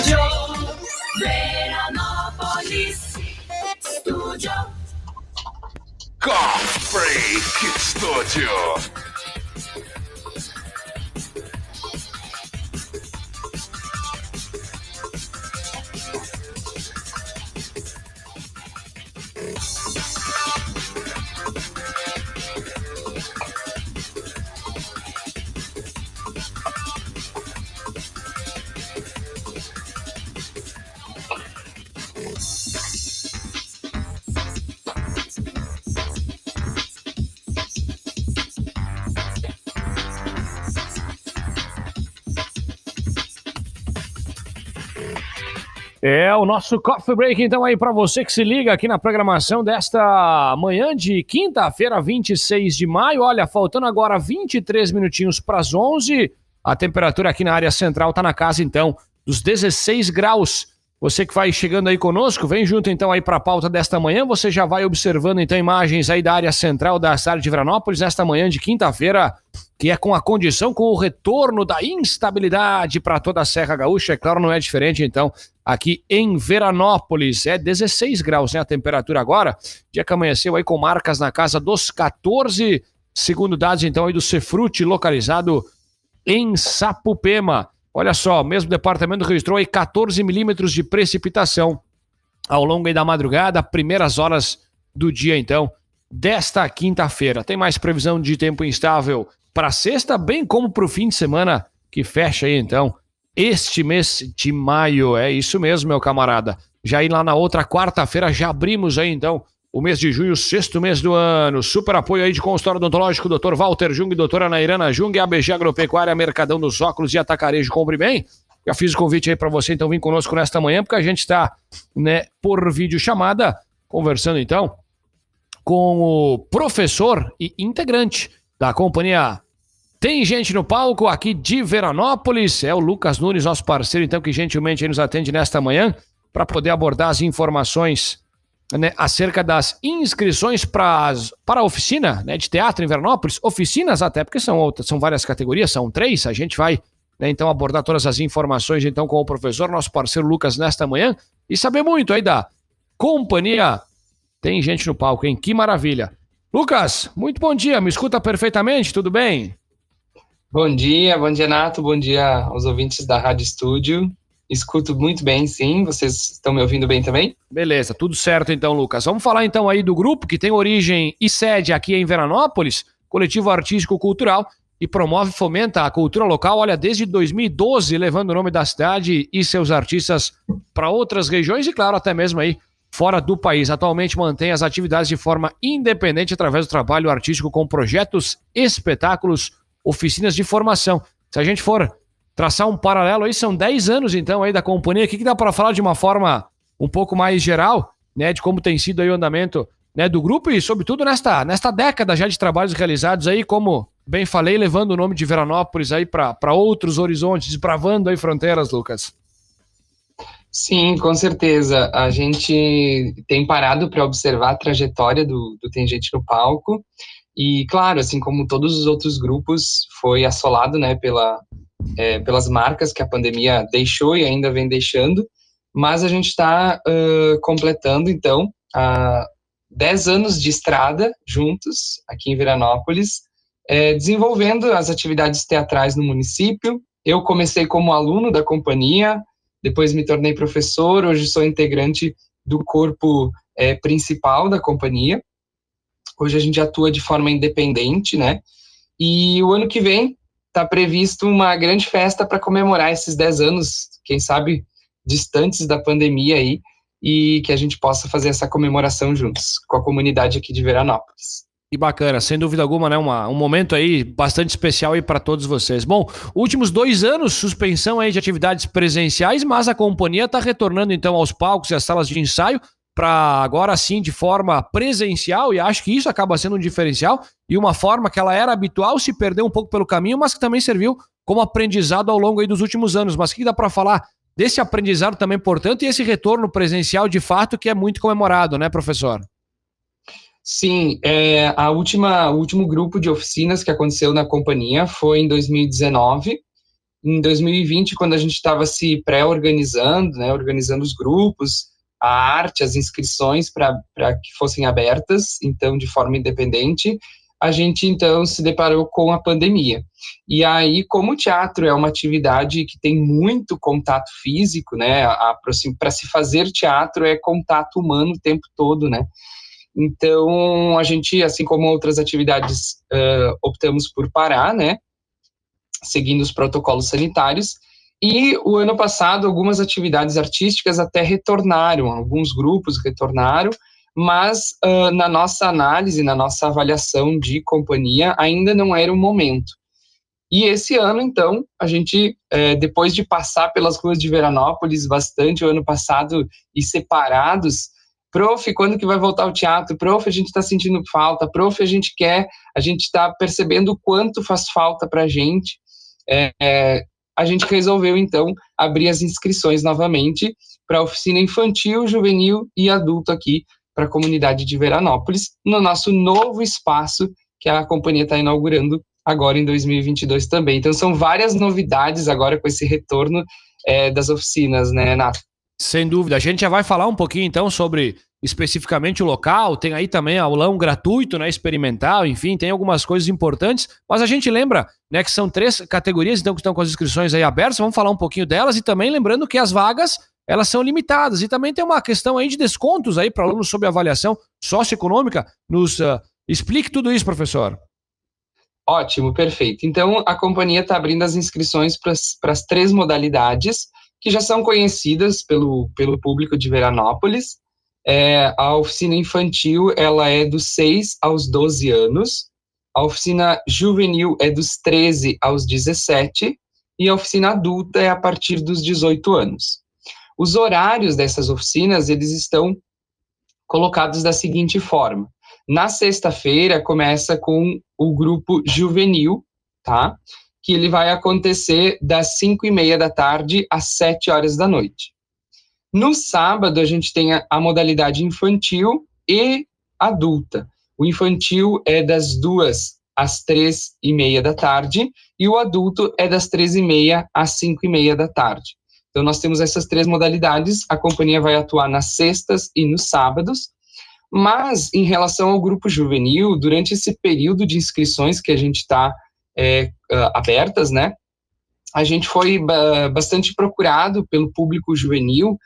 Estúdio Veranópolis. Estúdio. Coffee Break Studio. É o nosso Coffee Break, então, aí para você que se liga aqui na programação desta manhã de quinta-feira, 26 de maio. Olha, faltando agora 23 minutinhos para as 11. A temperatura aqui na área central tá na casa, então, dos 16 graus. Você que vai chegando aí conosco, vem junto então aí para a pauta desta manhã. Você já vai observando então imagens aí da área central da cidade de Veranópolis nesta manhã de quinta-feira, que é com a condição, com o retorno da instabilidade para toda a Serra Gaúcha. É claro, não é diferente então aqui em Veranópolis. É 16 graus, né? A temperatura agora. Dia que amanheceu aí com marcas na casa dos 14, segundo dados então aí do Cefrute, localizado em Sapupema. Olha só, o mesmo departamento registrou aí 14 milímetros de precipitação ao longo da madrugada, primeiras horas do dia então, desta quinta-feira. Tem mais previsão de tempo instável para sexta, bem como para o fim de semana que fecha aí então este mês de maio. É isso mesmo, meu camarada. Já aí lá na outra quarta-feira já abrimos aí então o mês de junho, sexto mês do ano. Super apoio aí de consultório odontológico, Dr. Walter Jung, doutora Nairana Jung, ABG Agropecuária, Mercadão dos Óculos e Atacarejo. Compre bem. Já fiz o convite aí para você, então vem conosco nesta manhã, porque a gente está, né, por vídeo chamada, conversando então com o professor e integrante da companhia tem gente no palco aqui de Veranópolis, é o Lucas Nunes, nosso parceiro, então, que gentilmente nos atende nesta manhã para poder abordar as informações né, acerca das inscrições para a oficina né, de teatro em Veranópolis. Oficinas até, porque são, outras, são várias categorias, são três, a gente vai né, então abordar todas as informações então com o professor, nosso parceiro Lucas, nesta manhã, e saber muito aí da companhia. Tem gente no palco, hein? Que maravilha. Lucas, muito bom dia, me escuta perfeitamente, tudo bem? Bom dia, bom dia, Nato, bom dia aos ouvintes da Rádio Estúdio. Escuto muito bem, sim. Vocês estão me ouvindo bem também? Beleza, tudo certo então, Lucas. Vamos falar então aí do grupo que tem origem e sede aqui em Veranópolis, coletivo artístico cultural e promove e fomenta a cultura local, olha, desde 2012, levando o nome da cidade e seus artistas para outras regiões e, claro, até mesmo aí fora do país. Atualmente mantém as atividades de forma independente através do trabalho artístico com projetos, espetáculos, oficinas de formação. Se a gente for traçar um paralelo aí, são 10 anos então aí da companhia. O que, que dá para falar de uma forma um pouco mais geral, né, de como tem sido aí o andamento né, do grupo e, sobretudo, nesta, nesta década já de trabalhos realizados aí, como bem falei, levando o nome de Veranópolis aí para outros horizontes, desbravando aí fronteiras, Lucas. Sim, com certeza. A gente tem parado para observar a trajetória do, do Tem Gente no Palco e, claro, assim como todos os outros grupos, foi assolado né, pela, é, pelas marcas que a pandemia deixou e ainda vem deixando, mas a gente está uh, completando, então, uh, 10 anos de estrada juntos, aqui em Veranópolis, é, desenvolvendo as atividades teatrais no município. Eu comecei como aluno da companhia, depois me tornei professor, hoje sou integrante do corpo é, principal da companhia. Hoje a gente atua de forma independente, né? E o ano que vem está previsto uma grande festa para comemorar esses 10 anos, quem sabe distantes da pandemia aí, e que a gente possa fazer essa comemoração juntos com a comunidade aqui de Veranópolis. Que bacana, sem dúvida alguma, né? Uma, um momento aí bastante especial aí para todos vocês. Bom, últimos dois anos, suspensão aí de atividades presenciais, mas a companhia está retornando então aos palcos e às salas de ensaio para agora sim de forma presencial, e acho que isso acaba sendo um diferencial, e uma forma que ela era habitual, se perdeu um pouco pelo caminho, mas que também serviu como aprendizado ao longo dos últimos anos. Mas o que dá para falar desse aprendizado também importante e esse retorno presencial de fato que é muito comemorado, né, professor? Sim, é, a última, o último grupo de oficinas que aconteceu na companhia foi em 2019, em 2020, quando a gente estava se pré-organizando, né, organizando os grupos, a arte, as inscrições para que fossem abertas, então de forma independente, a gente então se deparou com a pandemia. E aí, como o teatro é uma atividade que tem muito contato físico, né, para se fazer teatro é contato humano o tempo todo, né, então a gente, assim como outras atividades, uh, optamos por parar, né, seguindo os protocolos sanitários, e o ano passado, algumas atividades artísticas até retornaram, alguns grupos retornaram, mas uh, na nossa análise, na nossa avaliação de companhia, ainda não era o momento. E esse ano, então, a gente, depois de passar pelas ruas de Veranópolis bastante o ano passado e separados, prof, quando que vai voltar o teatro? Prof, a gente está sentindo falta. Prof, a gente quer, a gente está percebendo o quanto faz falta para a gente. É, é, a gente resolveu, então, abrir as inscrições novamente para a oficina infantil, juvenil e adulto aqui para a comunidade de Veranópolis, no nosso novo espaço que a companhia está inaugurando agora em 2022 também. Então, são várias novidades agora com esse retorno é, das oficinas, né, Nath? Sem dúvida. A gente já vai falar um pouquinho, então, sobre especificamente o local. Tem aí também aulão gratuito, né, experimental, enfim, tem algumas coisas importantes. Mas a gente lembra, né, que são três categorias, então, que estão com as inscrições aí abertas. Vamos falar um pouquinho delas e também lembrando que as vagas elas são limitadas. E também tem uma questão aí de descontos aí para alunos sob avaliação socioeconômica. Nos uh, explique tudo isso, professor. Ótimo, perfeito. Então, a companhia está abrindo as inscrições para as três modalidades que já são conhecidas pelo, pelo público de Veranópolis. É, a oficina infantil ela é dos 6 aos 12 anos, a oficina juvenil é dos 13 aos 17 e a oficina adulta é a partir dos 18 anos. Os horários dessas oficinas, eles estão colocados da seguinte forma. Na sexta-feira começa com o grupo juvenil, tá? Que ele vai acontecer das 5 e meia da tarde às 7 horas da noite. No sábado, a gente tem a, a modalidade infantil e adulta. O infantil é das duas às três e meia da tarde e o adulto é das três e meia às cinco e meia da tarde. Então, nós temos essas três modalidades. A companhia vai atuar nas sextas e nos sábados. Mas, em relação ao grupo juvenil, durante esse período de inscrições que a gente está é, abertas, né, a gente foi bastante procurado pelo público juvenil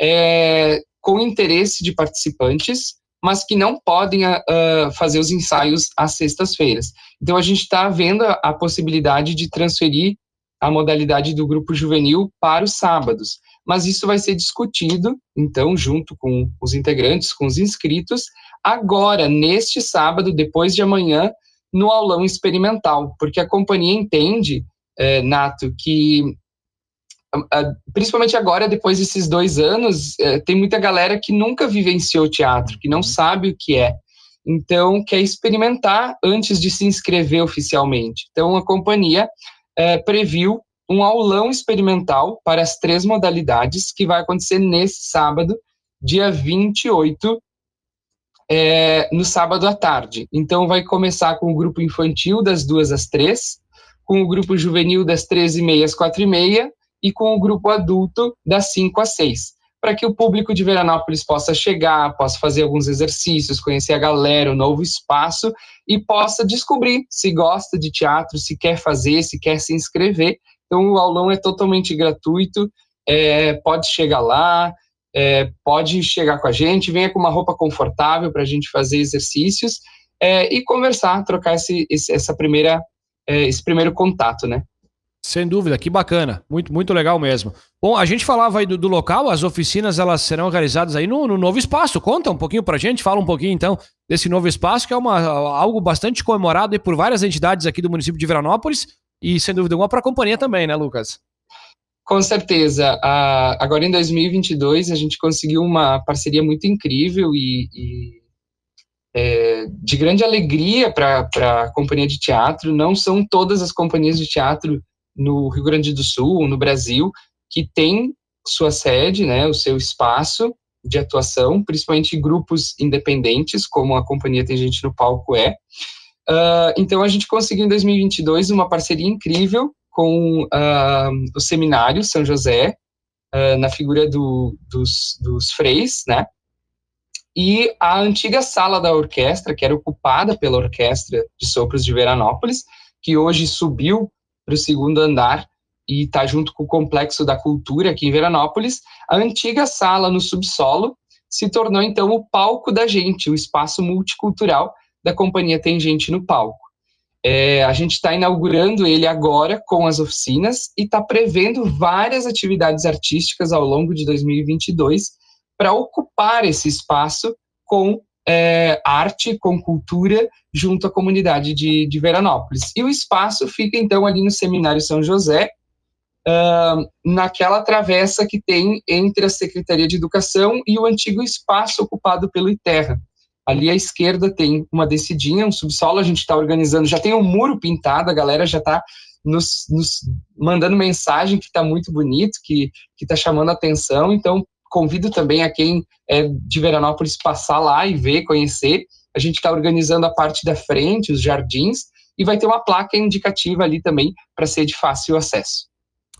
é, com interesse de participantes, mas que não podem uh, fazer os ensaios às sextas-feiras. Então, a gente está vendo a, a possibilidade de transferir a modalidade do grupo juvenil para os sábados. Mas isso vai ser discutido, então, junto com os integrantes, com os inscritos, agora, neste sábado, depois de amanhã, no aulão experimental, porque a companhia entende, é, Nato, que principalmente agora, depois desses dois anos, é, tem muita galera que nunca vivenciou teatro, que não uhum. sabe o que é. Então, quer experimentar antes de se inscrever oficialmente. Então, a companhia é, previu um aulão experimental para as três modalidades que vai acontecer nesse sábado, dia 28, é, no sábado à tarde. Então, vai começar com o grupo infantil das duas às três, com o grupo juvenil das três e meia às quatro e meia e com o grupo adulto das cinco às seis para que o público de Veranópolis possa chegar, possa fazer alguns exercícios, conhecer a galera, o novo espaço e possa descobrir se gosta de teatro, se quer fazer, se quer se inscrever. Então, o aulão é totalmente gratuito, é, pode chegar lá, é, pode chegar com a gente, venha com uma roupa confortável para a gente fazer exercícios é, e conversar, trocar esse, esse essa primeira, é, esse primeiro contato, né? Sem dúvida, que bacana, muito, muito legal mesmo. Bom, a gente falava aí do, do local, as oficinas elas serão realizadas aí no, no, novo espaço. Conta um pouquinho pra gente, fala um pouquinho então desse novo espaço, que é uma, algo bastante comemorado por várias entidades aqui do município de Veranópolis e sem dúvida alguma para a companhia também, né, Lucas? Com certeza. Agora em 2022 a gente conseguiu uma parceria muito incrível e, e é, de grande alegria para a companhia de teatro. Não são todas as companhias de teatro no Rio Grande do Sul, no Brasil, que tem sua sede, né, o seu espaço de atuação, principalmente grupos independentes, como a companhia Tem Gente no Palco é. Uh, então, a gente conseguiu em 2022 uma parceria incrível com uh, o seminário São José, uh, na figura do, dos, dos freis, né? E a antiga sala da orquestra, que era ocupada pela Orquestra de Sopros de Veranópolis, que hoje subiu para o segundo andar e está junto com o Complexo da Cultura aqui em Veranópolis, a antiga sala no subsolo se tornou então o palco da gente, o espaço multicultural da Companhia Tem Gente no Palco. É, a gente está inaugurando ele agora com as oficinas e está prevendo várias atividades artísticas ao longo de 2022 para ocupar esse espaço com é, arte, com cultura, junto à comunidade de, de Veranópolis. E o espaço fica então ali no Seminário São José, uh, naquela travessa que tem entre a Secretaria de Educação e o antigo espaço ocupado pelo ITERRA. Ali à esquerda tem uma descidinha, um subsolo, a gente está organizando, já tem um muro pintado, a galera já está nos, nos, mandando mensagem que está muito bonito, que está chamando a atenção, então convido também a quem é de Veranópolis passar lá e ver, conhecer. A gente está organizando a parte da frente, os jardins, e vai ter uma placa indicativa ali também para ser de fácil acesso.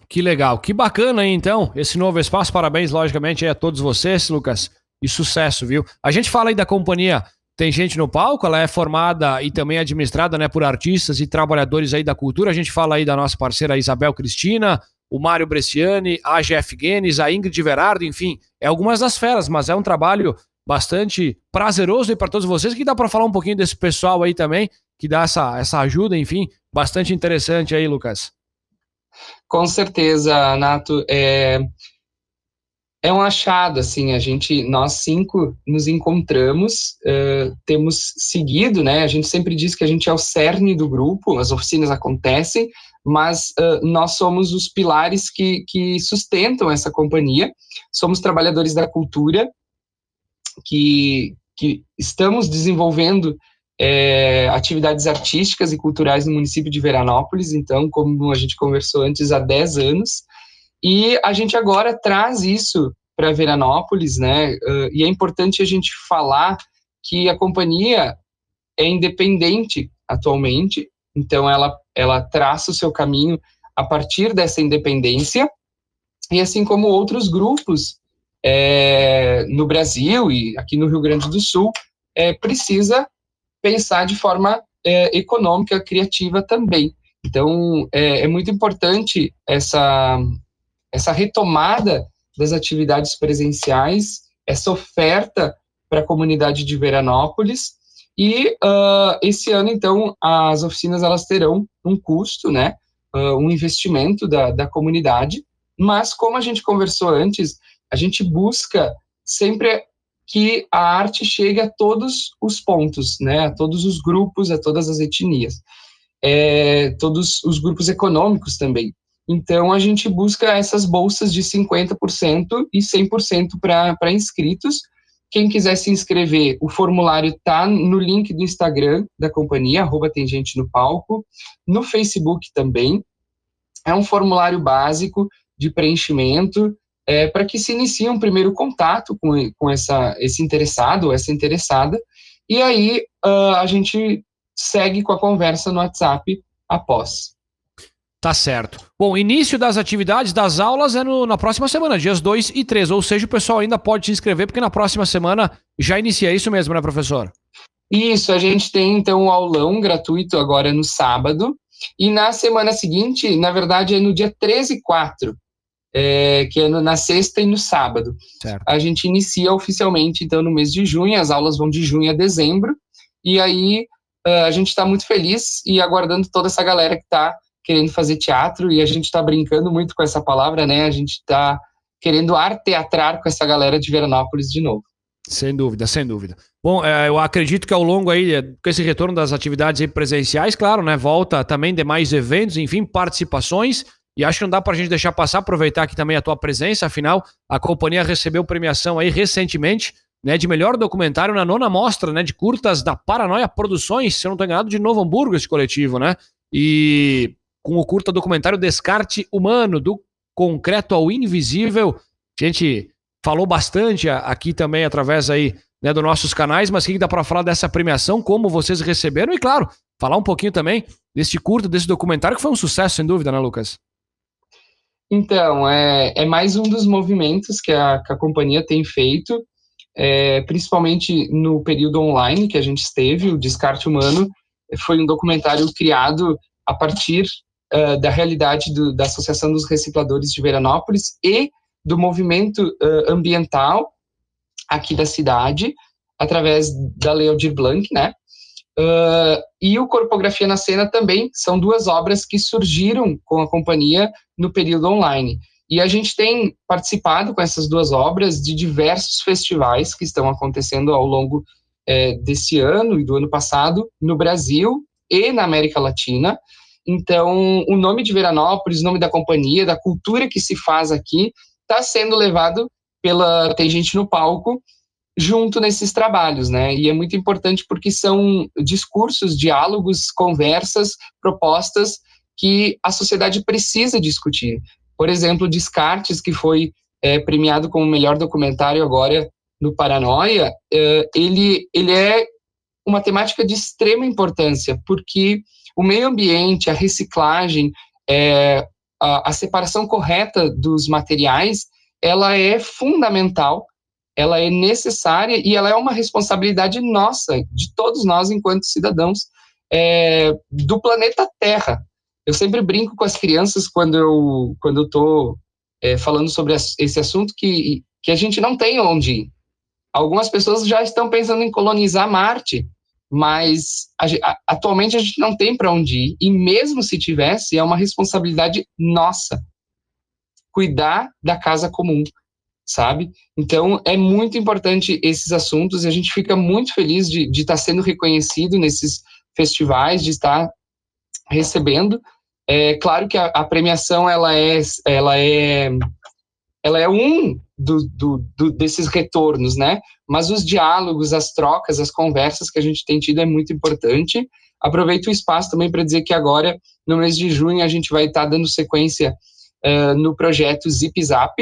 Que legal, que bacana aí então, esse novo espaço. Parabéns, logicamente, a todos vocês, Lucas e sucesso, viu? A gente fala aí da companhia Tem Gente no Palco, ela é formada e também administrada né, por artistas e trabalhadores aí da cultura. A gente fala aí da nossa parceira Isabel Cristina, o Mário Bresciani, a Jeff Guenes, a Ingrid Verardo, enfim, é algumas das feras, mas é um trabalho bastante prazeroso aí para todos vocês, que dá para falar um pouquinho desse pessoal aí também, que dá essa, essa ajuda, enfim, bastante interessante aí, Lucas. Com certeza, Nato. É, é um achado, assim, a gente, nós cinco nos encontramos, uh, temos seguido, né, a gente sempre diz que a gente é o cerne do grupo, as oficinas acontecem, mas uh, nós somos os pilares que, que sustentam essa companhia, somos trabalhadores da cultura, que, que estamos desenvolvendo é, atividades artísticas e culturais no município de Veranópolis, então, como a gente conversou antes, há 10 anos, e a gente agora traz isso para Veranópolis, né? Uh, e é importante a gente falar que a companhia é independente atualmente, então ela, ela traça o seu caminho a partir dessa independência, e assim como outros grupos é, no Brasil e aqui no Rio Grande do Sul, é, precisa pensar de forma é, econômica, criativa também. Então, é, é muito importante essa, essa retomada das atividades presenciais, essa oferta para a comunidade de Veranópolis. E uh, esse ano, então, as oficinas elas terão um custo, né, uh, um investimento da, da comunidade, mas como a gente conversou antes, a gente busca sempre que a arte chegue a todos os pontos, né, a todos os grupos, a todas as etnias, é, todos os grupos econômicos também. Então, a gente busca essas bolsas de 50% e 100% para inscritos. Quem quiser se inscrever, o formulário está no link do Instagram da companhia, arroba tem gente no palco, no Facebook também. É um formulário básico de preenchimento, é, para que se inicie um primeiro contato com, com essa, esse interessado ou essa interessada, e aí uh, a gente segue com a conversa no WhatsApp após. Tá certo. Bom, início das atividades das aulas é no, na próxima semana, dias 2 e 3. Ou seja, o pessoal ainda pode se inscrever, porque na próxima semana já inicia é isso mesmo, né, professor? Isso, a gente tem então um aulão gratuito agora no sábado. E na semana seguinte, na verdade, é no dia 13 e 4, é, que é no, na sexta e no sábado. Certo. A gente inicia oficialmente, então, no mês de junho, as aulas vão de junho a dezembro. E aí uh, a gente está muito feliz e aguardando toda essa galera que está querendo fazer teatro e a gente está brincando muito com essa palavra, né? A gente está querendo arteatrar com essa galera de Veranópolis de novo. Sem dúvida, sem dúvida. Bom, é, eu acredito que ao longo aí, com esse retorno das atividades presenciais, claro, né? Volta também demais eventos, enfim, participações. E acho que não dá para a gente deixar passar, aproveitar aqui também a tua presença. Afinal, a companhia recebeu premiação aí recentemente, né, de melhor documentário na nona mostra, né, de curtas da Paranoia Produções, se eu não estou enganado, de Novo Hamburgo, esse coletivo, né? E com o curta documentário Descarte Humano, do concreto ao invisível. A gente falou bastante aqui também através aí né, dos nossos canais, mas o que dá para falar dessa premiação, como vocês receberam e, claro, falar um pouquinho também desse curto, desse documentário, que foi um sucesso, sem dúvida, né, Lucas? Então, é, é mais um dos movimentos que a, que a companhia tem feito, é, principalmente no período online que a gente esteve, o Descarte Humano, foi um documentário criado a partir uh, da realidade do, da Associação dos Recicladores de Veranópolis e do movimento uh, ambiental aqui da cidade, através da Lei Aldir Blanc, né? Uh, e o Corpografia na Cena também são duas obras que surgiram com a companhia no período online. E a gente tem participado com essas duas obras de diversos festivais que estão acontecendo ao longo é, desse ano e do ano passado no Brasil e na América Latina. Então, o nome de Veranópolis, o nome da companhia, da cultura que se faz aqui, está sendo levado pela Tem Gente no Palco junto nesses trabalhos, né? E é muito importante porque são discursos, diálogos, conversas, propostas que a sociedade precisa discutir. Por exemplo, Descartes, que foi é, premiado como melhor documentário agora no Paranoia, é, ele, ele é uma temática de extrema importância, porque o meio ambiente, a reciclagem, é, a, a separação correta dos materiais, ela é fundamental ela é necessária e ela é uma responsabilidade nossa, de todos nós enquanto cidadãos é, do planeta Terra. Eu sempre brinco com as crianças quando eu quando eu é, falando sobre esse assunto que que a gente não tem onde ir. Algumas pessoas já estão pensando em colonizar Marte, mas a, atualmente a gente não tem para onde ir e mesmo se tivesse é uma responsabilidade nossa cuidar da casa comum sabe? Então, é muito importante esses assuntos e a gente fica muito feliz de, estar sendo reconhecido nesses festivais, de estar recebendo. É claro que a, a premiação, ela é, ela é, ela é um do, do, do, desses retornos, né? Mas os diálogos, as trocas, as conversas que a gente tem tido é muito importante. Aproveito o espaço também para dizer que agora, no mês de junho, a gente vai estar dando sequência uh, no projeto Zip Zap,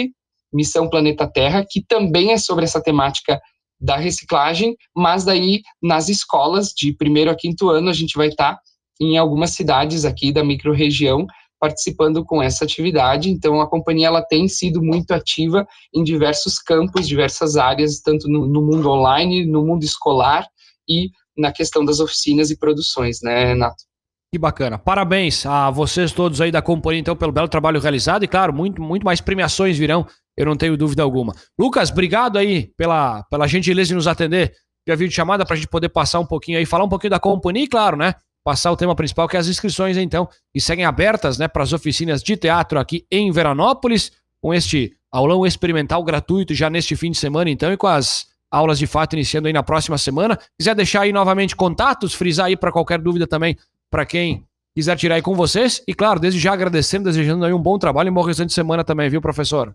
Missão Planeta Terra, que também é sobre essa temática da reciclagem, mas daí nas escolas de primeiro a quinto ano a gente vai estar tá em algumas cidades aqui da microrregião participando com essa atividade. Então a companhia ela tem sido muito ativa em diversos campos, diversas áreas, tanto no, no mundo online, no mundo escolar e na questão das oficinas e produções, né, Nato? Que bacana. Parabéns a vocês todos aí da companhia, então, pelo belo trabalho realizado. E, claro, muito, muito mais premiações virão eu não tenho dúvida alguma. Lucas, obrigado aí pela, pela gentileza de nos atender via vídeo chamada para a gente poder passar um pouquinho aí, falar um pouquinho da companhia e, claro, né? Passar o tema principal, que é as inscrições, então, e seguem abertas, né, para as oficinas de teatro aqui em Veranópolis, com este aulão experimental gratuito já neste fim de semana, então, e com as aulas de fato iniciando aí na próxima semana. Quiser deixar aí novamente contatos, frisar aí para qualquer dúvida também, para quem quiser tirar aí com vocês. E claro, desde já agradecendo, desejando aí um bom trabalho e um bom restante de semana também, viu, professor?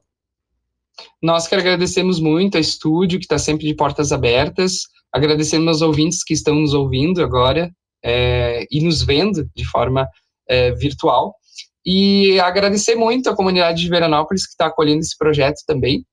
Nós que agradecemos muito a estúdio, que está sempre de portas abertas, agradecemos aos ouvintes que estão nos ouvindo agora é, e nos vendo de forma é, virtual, e agradecer muito a comunidade de Veranópolis que está acolhendo esse projeto também,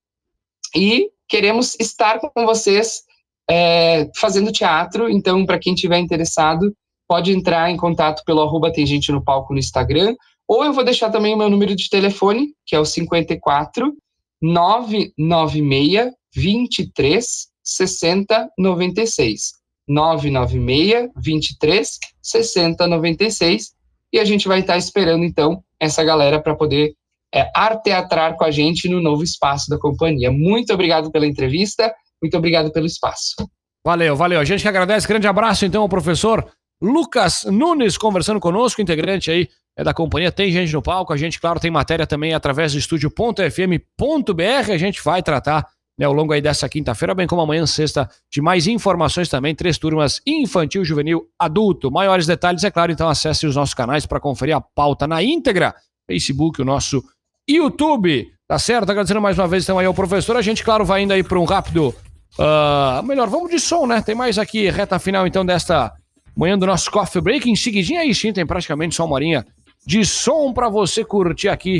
e queremos estar com vocês é, fazendo teatro, então, para quem tiver interessado, pode entrar em contato pelo arroba tem gente no palco no Instagram, ou eu vou deixar também o meu número de telefone, que é o 54 996 23 60 96. 996 23 60 96. E a gente vai estar esperando, então, essa galera para poder é, arteatrar com a gente no novo espaço da companhia. Muito obrigado pela entrevista, muito obrigado pelo espaço. Valeu, valeu. A gente que agradece. Grande abraço, então, ao professor Lucas Nunes conversando conosco, integrante aí é da companhia, tem gente no palco, a gente, claro, tem matéria também através do estúdio.fm.br, a gente vai tratar né, ao longo aí dessa quinta-feira, bem como amanhã, sexta, de mais informações também, três turmas infantil, juvenil, adulto. Maiores detalhes, é claro, então acesse os nossos canais para conferir a pauta na íntegra, Facebook, o nosso YouTube, tá certo? Agradecendo mais uma vez então aí ao professor, a gente, claro, vai indo aí para um rápido, uh, melhor, vamos de som, né? Tem mais aqui, reta final então desta manhã do nosso Coffee Break, em seguidinha aí sim, tem praticamente só uma horinha de som para você curtir aqui